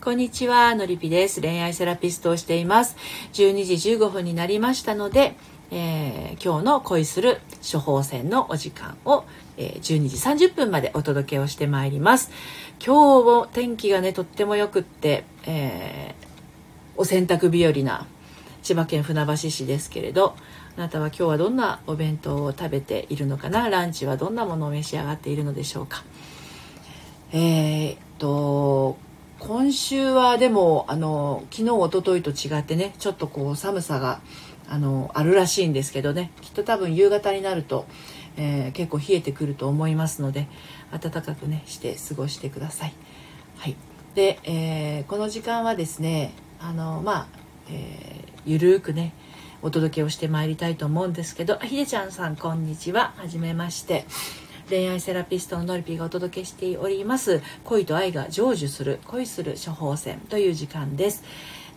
こんにちは、のりぴです。恋愛セラピストをしています。12時15分になりましたので、えー、今日の恋する処方箋のお時間を、えー、12時30分までお届けをしてまいります。今日も天気がね、とってもよくって、えー、お洗濯日和な千葉県船橋市ですけれど、あなたは今日はどんなお弁当を食べているのかな？ランチはどんなものを召し上がっているのでしょうか？えー、っと、今週はでもあの昨日おとといと違ってねちょっとこう寒さがあのあるらしいんですけどねきっと多分夕方になると、えー、結構冷えてくると思いますので暖かくねして過ごしてください。はい、で、えー、この時間はですねあのまあ、えー、ゆるーくねお届けをしてまいりたいと思うんですけどひでちゃんさんこんにちははじめまして。恋愛セラピストののりぴがお届けしております。恋と愛が成就する恋する処方箋という時間です。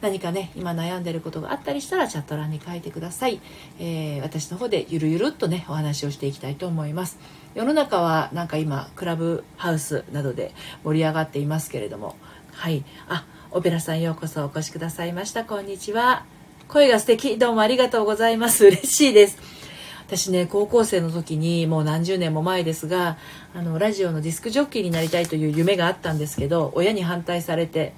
何かね今悩んでることがあったりしたらチャット欄に書いてください、えー、私の方でゆるゆるっとねお話をしていきたいと思います。世の中はなんか今クラブハウスなどで盛り上がっていますけれども。はい。あオペラさんようこそお越しくださいました。こんにちは。声が素敵。どうもありがとうございます。嬉しいです。私ね高校生の時にもう何十年も前ですがあのラジオのディスクジョッキーになりたいという夢があったんですけど親に反対されて、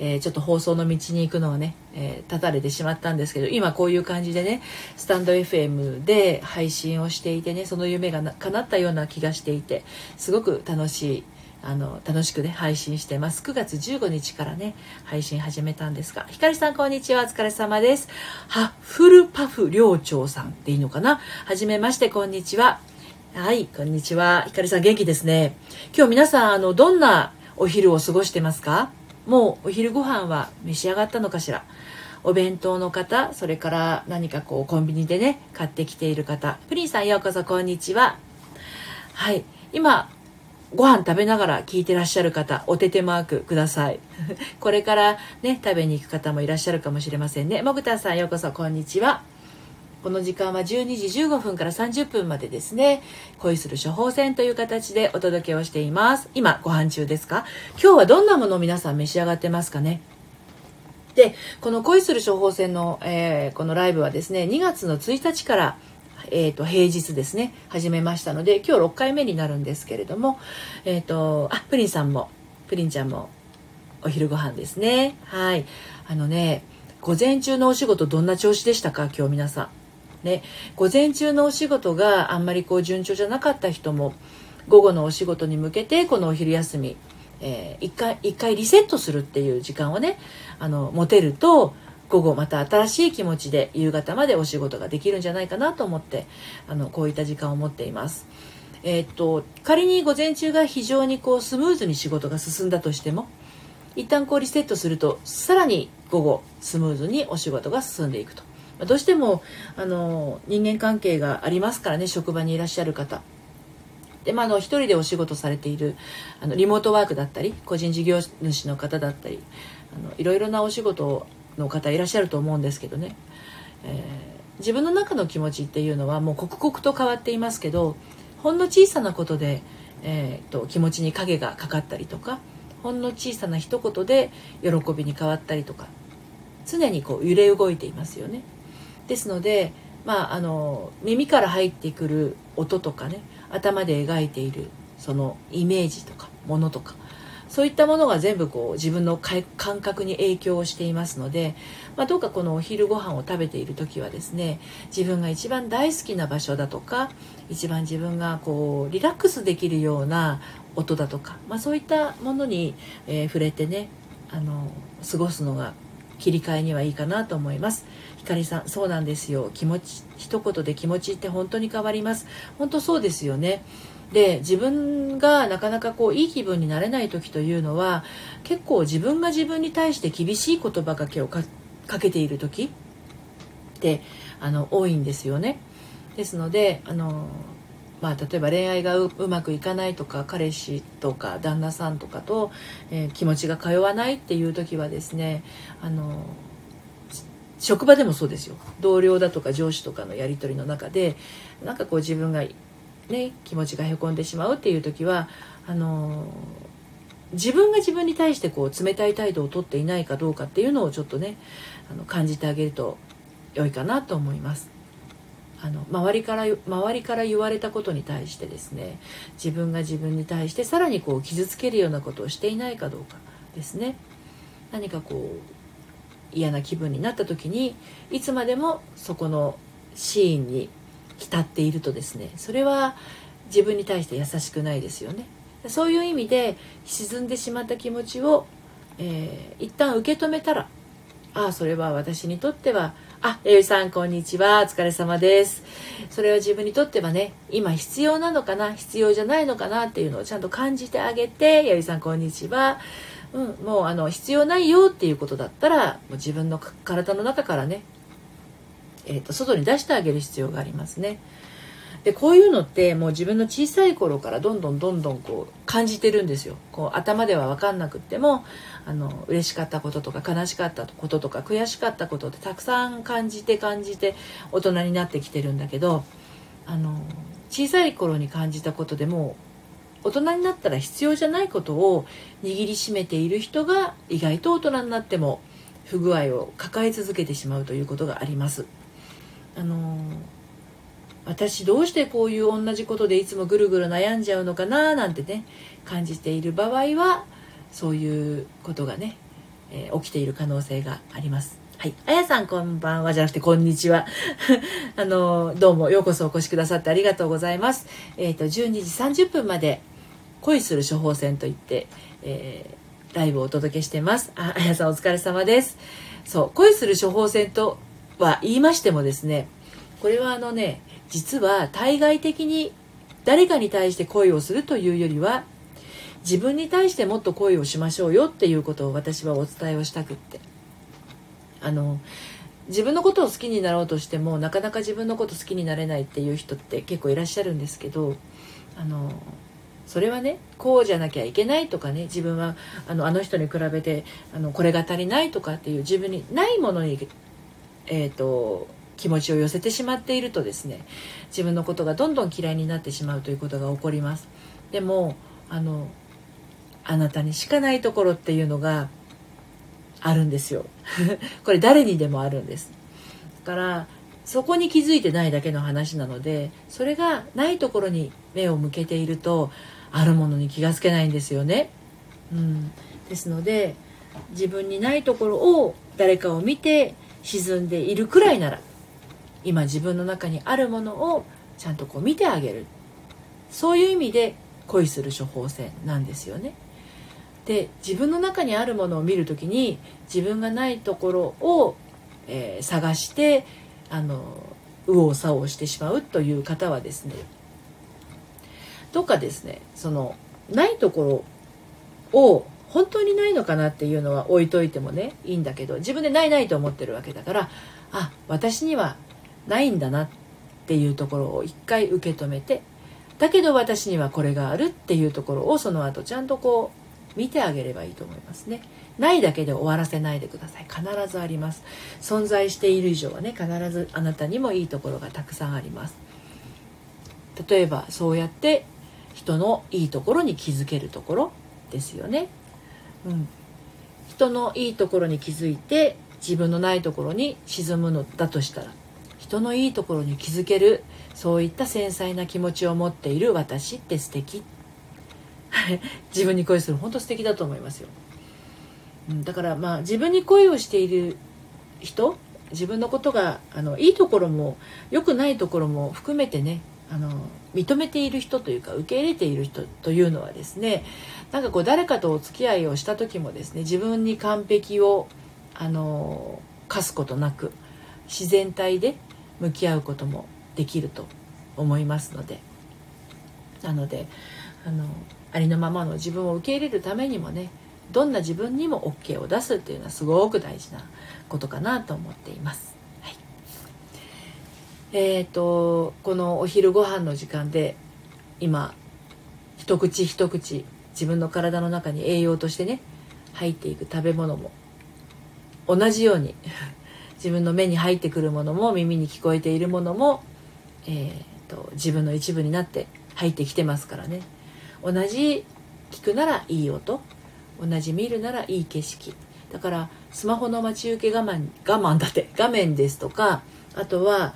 えー、ちょっと放送の道に行くのをね、えー、立たれてしまったんですけど今こういう感じでねスタンド FM で配信をしていてねその夢が叶ったような気がしていてすごく楽しいあの楽しくね配信してます。9月15日からね配信始めたんですがひかりさんこんにちは。お疲れ様です。ハッフルパフ寮長さんでいいのかな？はじめましてこんにちは。はいこんにちは。ひかりさん元気ですね。今日皆さんあのどんなお昼を過ごしてますか？もうお昼ご飯は召し上がったのかしら？お弁当の方それから何かこうコンビニでね買ってきている方。プリンさんようこそこんにちは。はい今ご飯食べながら聞いてらっしゃる方、おててマークください。これからね、食べに行く方もいらっしゃるかもしれませんね。もぐたさんようこそ、こんにちは。この時間は12時15分から30分までですね、恋する処方箋という形でお届けをしています。今、ご飯中ですか？今日はどんなものを皆さん召し上がってますかね？で、この恋する処方箋の、えー、このライブはですね、2月の1日からえーと、平日ですね。始めましたので今日6回目になるんですけれども、えーと、あプリンさんもプリンちゃんもお昼ご飯ですね。はい。あのね午前中のお仕事どんな調子でしたか？今日皆さん。ね。午前中のお仕事があんまりこう順調じゃなかった人も午後のお仕事に向けてこのお昼休み、えー、一回一回リセットするっていう時間をねあの持てると午後また新しい気持ちで夕方までお仕事ができるんじゃないかなと思ってあのこういった時間を持っています。えー、っと仮に午前中が非常にこうスムーズに仕事が進んだとしても一旦こうリセットするとさらに午後スムーズにお仕事が進んでいくと。どうしてもあの人間関係がありますからね職場にいらっしゃる方で、まあ、の一人でお仕事されているあのリモートワークだったり個人事業主の方だったりあのいろいろなお仕事をの方いらっしゃると思うんですけどね、えー、自分の中の気持ちっていうのはもう刻々と変わっていますけどほんの小さなことで、えーと、気持ちに影がかかったりとかほんの小さな一言で喜びに変わったりとか常にこう揺れ動いていますよね。ですので、まあ、あの耳から入ってくる音とかね頭で描いているそのイメージとかものとかそういったものが全部こう自分の感覚に影響をしていますので、まあ、どうかこのお昼ご飯を食べている時はですね自分が一番大好きな場所だとか一番自分がこうリラックスできるような音だとか、まあ、そういったものに、えー、触れてねあの過ごすのが切り替えにはいいかなと思います。ひかりさんそうなんですよ。気持ち一言で気持ちって本当に変わります。本当そうですよね。で自分がなかなかこういい気分になれない時というのは結構自分が自分に対して厳しい言葉かけをかけている時ってあの多いんですよね。ですのであの、まあ、例えば恋愛がうまくいかないとか彼氏とか旦那さんとかと、えー、気持ちが通わないっていう時はですねあの職場でもそうですよ同僚だとか上司とかのやり取りの中でなんかこう自分がね、気持ちがへこんでしまうっていう時はあの自分が自分に対してこう冷たい態度をとっていないかどうかっていうのをちょっとねあの感じてあげると良いかなと思います。あの周りから周りから言われたことに対してですね自分が自分に対してさらにこう傷つけるようなことをしていないかどうかですね何かこう嫌な気分になった時にいつまでもそこのシーンに浸っているとですねそれは自分に対して優しくないですよねそういう意味で沈んでしまった気持ちを、えー、一旦受け止めたらああそれは私にとってはあ、えゆさん、こんにちは。お疲れ様です。それは自分にとってはね、今必要なのかな、必要じゃないのかなっていうのをちゃんと感じてあげて、やゆさん、こんにちは。うん、もうあの、必要ないよっていうことだったら、もう自分の体の中からね、え、ー、と、外に出してあげる必要がありますね。でこういうのってもう自分の小さい頃からどんどんどんどんこう感じてるんですよこう頭では分かんなくってもあの嬉しかったこととか悲しかったこととか悔しかったことってたくさん感じて感じて大人になってきてるんだけどあの小さい頃に感じたことでも大人になったら必要じゃないことを握りしめている人が意外と大人になっても不具合を抱え続けてしまうということがあります。あの私どうしてこういう同じことでいつもぐるぐる悩んじゃうのかななんてね感じている場合はそういうことがね、えー、起きている可能性があります。はい。あやさんこんばんはじゃなくてこんにちは。あの、どうもようこそお越しくださってありがとうございます。えっ、ー、と、12時30分まで恋する処方箋といって、えー、ライブをお届けしてます。あ、あやさんお疲れ様です。そう、恋する処方箋とは言いましてもですね、これはあのね、実は対外的に誰かに対して恋をするというよりは自分に対してもっと恋をしましょうよっていうことを私はお伝えをしたくって。あの自分のことを好きになろうとしてもなかなか自分のこと好きになれないっていう人って結構いらっしゃるんですけどあのそれはねこうじゃなきゃいけないとかね自分はあのあの人に比べてあのこれが足りないとかっていう自分にないものに、えーと気持ちを寄せてしまっているとですね自分のことがどんどん嫌いになってしまうということが起こります。でもあのあなたにしかないところっていうのがあるんですよ。これ誰にでもあるんです。だからそこに気づいてないだけの話なのでそれがないところに目を向けているとあるものに気がつけないんですよね、うん、ですので自分にないところを誰かを見て沈んでいるくらいなら今自分の中にあるものをちゃんとこう見てあげるそういう意味で恋する処方箋なんですよね。で自分の中にあるものを見る時に自分がないところを、えー、探してあの右往左往してしまうという方はですねどっかですねそのないところを本当にないのかなっていうのは置いといてもねいいんだけど自分でないないと思ってるわけだからあ私にはないんだなっていうところを一回受け止めてだけど私にはこれがあるっていうところをその後ちゃんとこう見てあげればいいと思いますね。ないだけで終わらせないでください。必ずあります。存在している以上はね必ずあなたにもいいところがたくさんあります。例えばそうやって人のいいところに気づけるところですよね。うん。人のいいところに気づいて自分のないところに沈むのだとしたら人のいいところに気づけるそういった繊細な気持ちを持っている私って素敵。自分に恋する本当素敵だと思いますよ、うん、だからまあ自分に恋をしている人自分のことがあのいいところも良くないところも含めてねあの認めている人というか受け入れている人というのはですねなんかこう誰かとお付き合いをした時もですね自分に完璧をあの課すことなく自然体で向き合うこともできると思いますのでなのであのありのままの自分を受け入れるためにもねどんな自分にも OK を出すっていうのはすごく大事なことかなと思っています。えっ、ー、とこのお昼ご飯の時間で今一口一口自分の体の中に栄養としてね入っていく食べ物も同じように 自分の目に入ってくるものも耳に聞こえているものも、えーと、自分の一部になって入ってきてますからね。同じ聞くならいい音同じ見るならいい景色。だからスマホの待ち受け我慢我慢だって画面ですとかあとは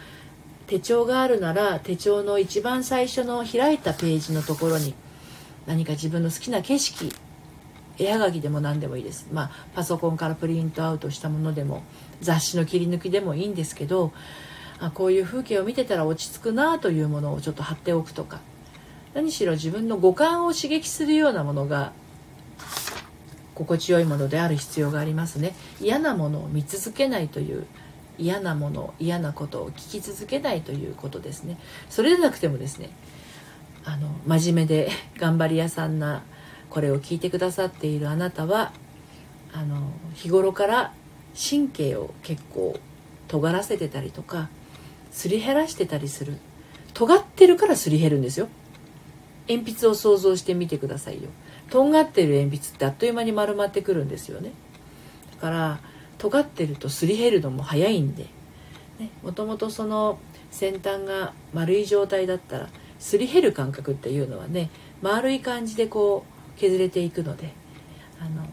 手帳があるなら手帳の一番最初の開いたページのところに何か自分の好きな景色絵はがきでも何でもいいです。まあパソコンからプリントアウトしたものでも雑誌の切り抜きでもいいんですけどあこういう風景を見てたら落ち着くなというものをちょっと貼っておくとか何しろ自分の五感を刺激するようなものが心地よいものである必要がありますね。嫌なものを見続けないという嫌なもの嫌なことを聞き続けないということですね。それでなくてもですねあの真面目で 頑張り屋さんなこれを聞いてくださっているあなたはあの日頃から神経を結構尖らせてたりとかすり減らしてたりする。尖ってるからすり減るんですよ。鉛筆を想像してみてくださいよ。とんがってる鉛筆ってあっという間に丸まってくるんですよね。だから尖ってるとすり減るのも早いんで。もともとその先端が丸い状態だったらすり減る感覚っていうのはね丸い感じでこう削れていくのであの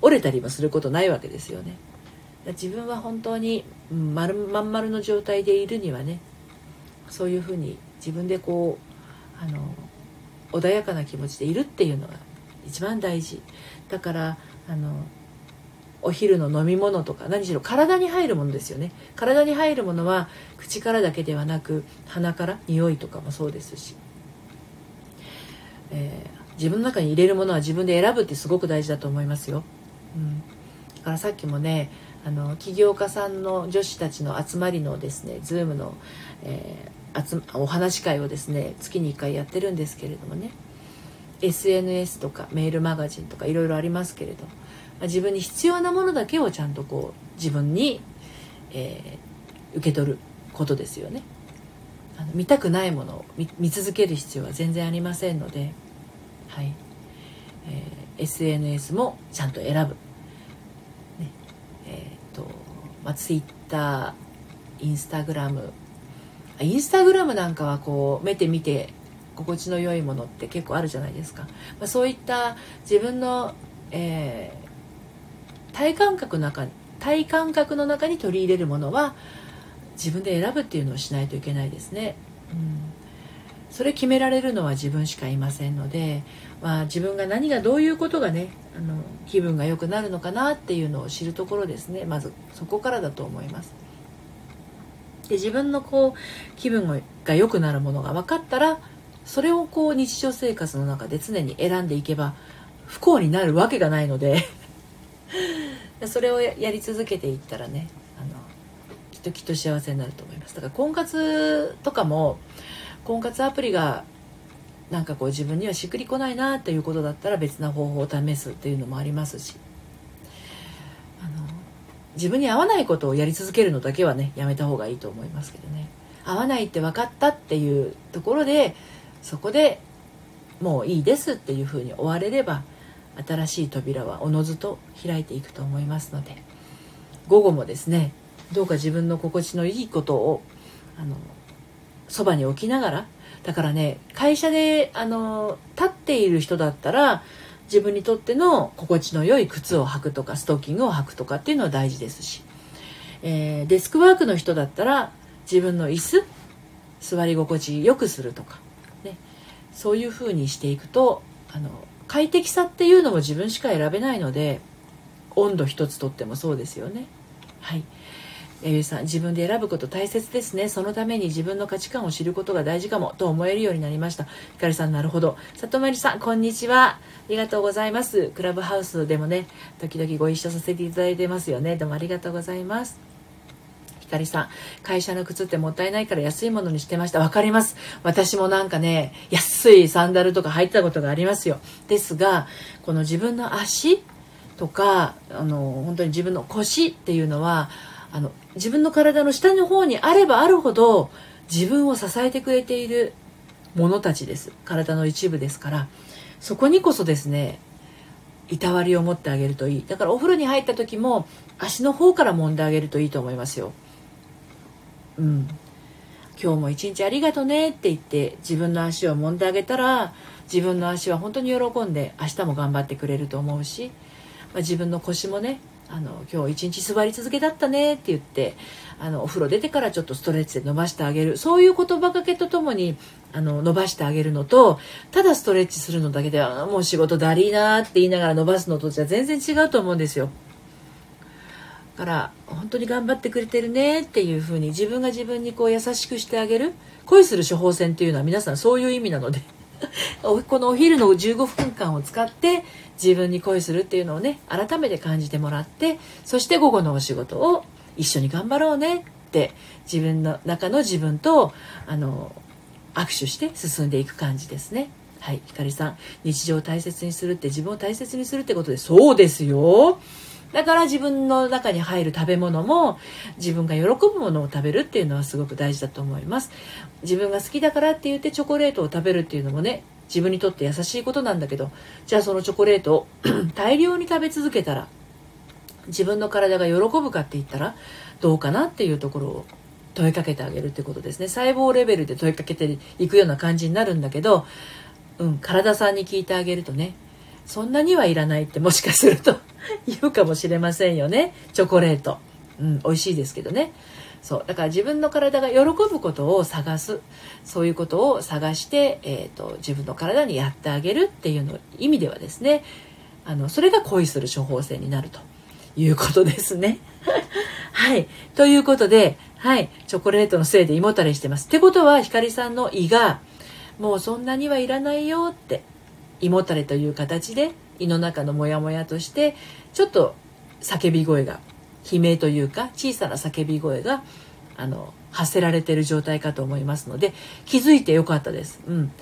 折れたりもすることないわけですよね。自分は本当に丸まん丸の状態でいるにはねそういうふうに自分でこうあの穏やかな気持ちでいるっていうのが一番大事。だからあのお昼の飲み物とか何しろ体に入るものですよね。体に入るものは口からだけではなく鼻から匂いとかもそうですし、えー、自分の中に入れるものは自分で選ぶってすごく大事だと思いますよ、うん、だからさっきもねあの起業家さんの女子たちの集まりのですね Zoom の、えー、お話会をですね月に1回やってるんですけれどもね。SNS とかメールマガジンとかいろいろありますけれど自分に必要なものだけをちゃんとこう自分に、えー、受け取ることですよね。あの見たくないものを見続ける必要は全然ありませんので、はい。えー、SNS もちゃんと選ぶ。ね。えーとまあ、ツイッターインスタグラム。インスタグラムなんかはこう目で見て心地の良いものって結構あるじゃないですか、まあ、そういった自分の、えー、体感覚の中体感覚の中に取り入れるものは自分で選ぶっていうのをしないといけないですね。うんそれ決められるのは自分しかいませんので、まあ、自分が何がどういうことがねあの気分が良くなるのかなっていうのを知るところですねまずそこからだと思います。で自分のこう気分が良くなるものが分かったらそれをこう日常生活の中で常に選んでいけば不幸になるわけがないのでそれをやり続けていったらねあのきっときっと幸せになると思います。だから婚活とかも婚活アプリがなんかこう自分にはしっくりこないなっていうことだったら別な方法を試すっていうのもありますしあの自分に合わないことをやり続けるのだけはねやめた方がいいと思いますけどね。合わないって分かったっていうところでそこでもういいですっていうふうに終われれば新しい扉はおのずと開いていくと思いますので午後もですねどうか自分の心地のいいことをあのそばに置きながらだからね会社であの立っている人だったら自分にとっての心地の良い靴を履くとかストッキングを履くとかっていうのは大事ですし、えー、デスクワークの人だったら自分の椅子座り心地よくするとか、ね、そういうふうにしていくとあの快適さっていうのも自分しか選べないので温度一つとってもそうですよね。はい。えー、さん自分で選ぶこと大切ですね。そのために自分の価値観を知ることが大事かもと思えるようになりました。ひかりさんなるほど。里まりさんこんにちは。ありがとうございます。クラブハウスでもね時々ご一緒させていただいてますよね。どうもありがとうございます。ひかりさん会社の靴ってもったいないから安いものにしてました。わかります。私もなんかね安いサンダルとか履いてたことがありますよ。ですがこの自分の足とかあの本当に自分の腰っていうのはあの自分の体の下の方にあればあるほど自分を支えてくれているものたちです。体の一部ですから。そこにこそですねいたわりを持ってあげるといい。だからお風呂に入った時も足の方から揉んであげるといいと思いますよ。うん今日も一日ありがとねって言って自分の足を揉んであげたら自分の足は本当に喜んで明日も頑張ってくれると思うし、まあ、自分の腰もねあの今日一日座り続けだったねって言ってあのお風呂出てからちょっとストレッチで伸ばしてあげるそういう言葉かけとともにあの伸ばしてあげるのとただストレッチするのだけではもう仕事だりーなって言いながら伸ばすのとじゃ全然違うと思うんですよ。から本当に頑張ってくれてるねっていう風に自分が自分にこう優しくしてあげる恋する処方箋っていうのは皆さんそういう意味なので このお昼の15分間を使って自分に恋するっていうのをね改めて感じてもらってそして午後のお仕事を一緒に頑張ろうねって自分の中の自分とあの握手して進んでいく感じですね。はい、ひかりさん日常を大切にするって自分を大切にするってことでそうですよ。だから自分の中に入る食べ物も自分が喜ぶものを食べるっていうのはすごく大事だと思います。自分が好きだからって言ってチョコレートを食べるっていうのもね自分にとって優しいことなんだけどじゃあそのチョコレートを 大量に食べ続けたら自分の体が喜ぶかって言ったらどうかなっていうところを問いかけてあげるってことですね。細胞レベルで問いかけていくような感じになるんだけど、うん、体さんに聞いてあげるとねそんなにはいらないってもしかすると 言うかもしれませんよねチョコレート、うん、美味しいですけどねそうだから自分の体が喜ぶことを探すそういうことを探して、えーと、自分の体にやってあげるっていうの意味ではですねあのそれが恋する処方箋になるということですね。はい。ということで、はい。チョコレートのせいで胃もたれしてます。ってことは、ひかりさんの胃が、もうそんなにはいらないよって、胃もたれという形で、胃の中のモヤモヤとして、ちょっと叫び声が、悲鳴というか、小さな叫び声が、あの、発せられている状態かと思いますので、気づいてよかったです。うん。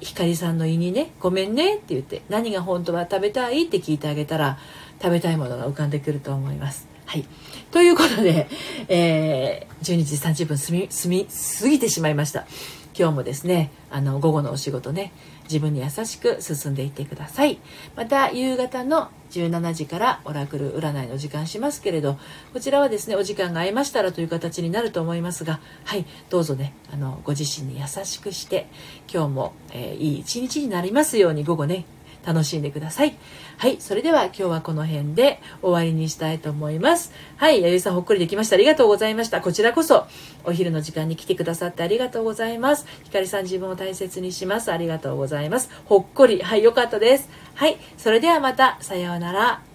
ひかりさんの胃にね、ごめんねって言って、何が本当は食べたいって聞いてあげたら、食べたいものが浮かんでくると思います。はい。ということで、えー、12時30分済み、済み、過ぎてしまいました。今日もですね、あの、午後のお仕事ね、自分に優しく進んでいってください。また、夕方の17時からオラクル占いの時間しますけれど、こちらはですね、お時間が合いましたらという形になると思いますが、はい、どうぞね、あの、ご自身に優しくして、今日も、えー、いい一日になりますように午後ね、楽しんでください。はい、それでは今日はこの辺で終わりにしたいと思います。はい、弥生さんほっこりできました。ありがとうございました。こちらこそお昼の時間に来てくださってありがとうございます。ひかりさん自分を大切にします。ありがとうございます。ほっこり。はい、よかったです。はい、それではまた。さようなら。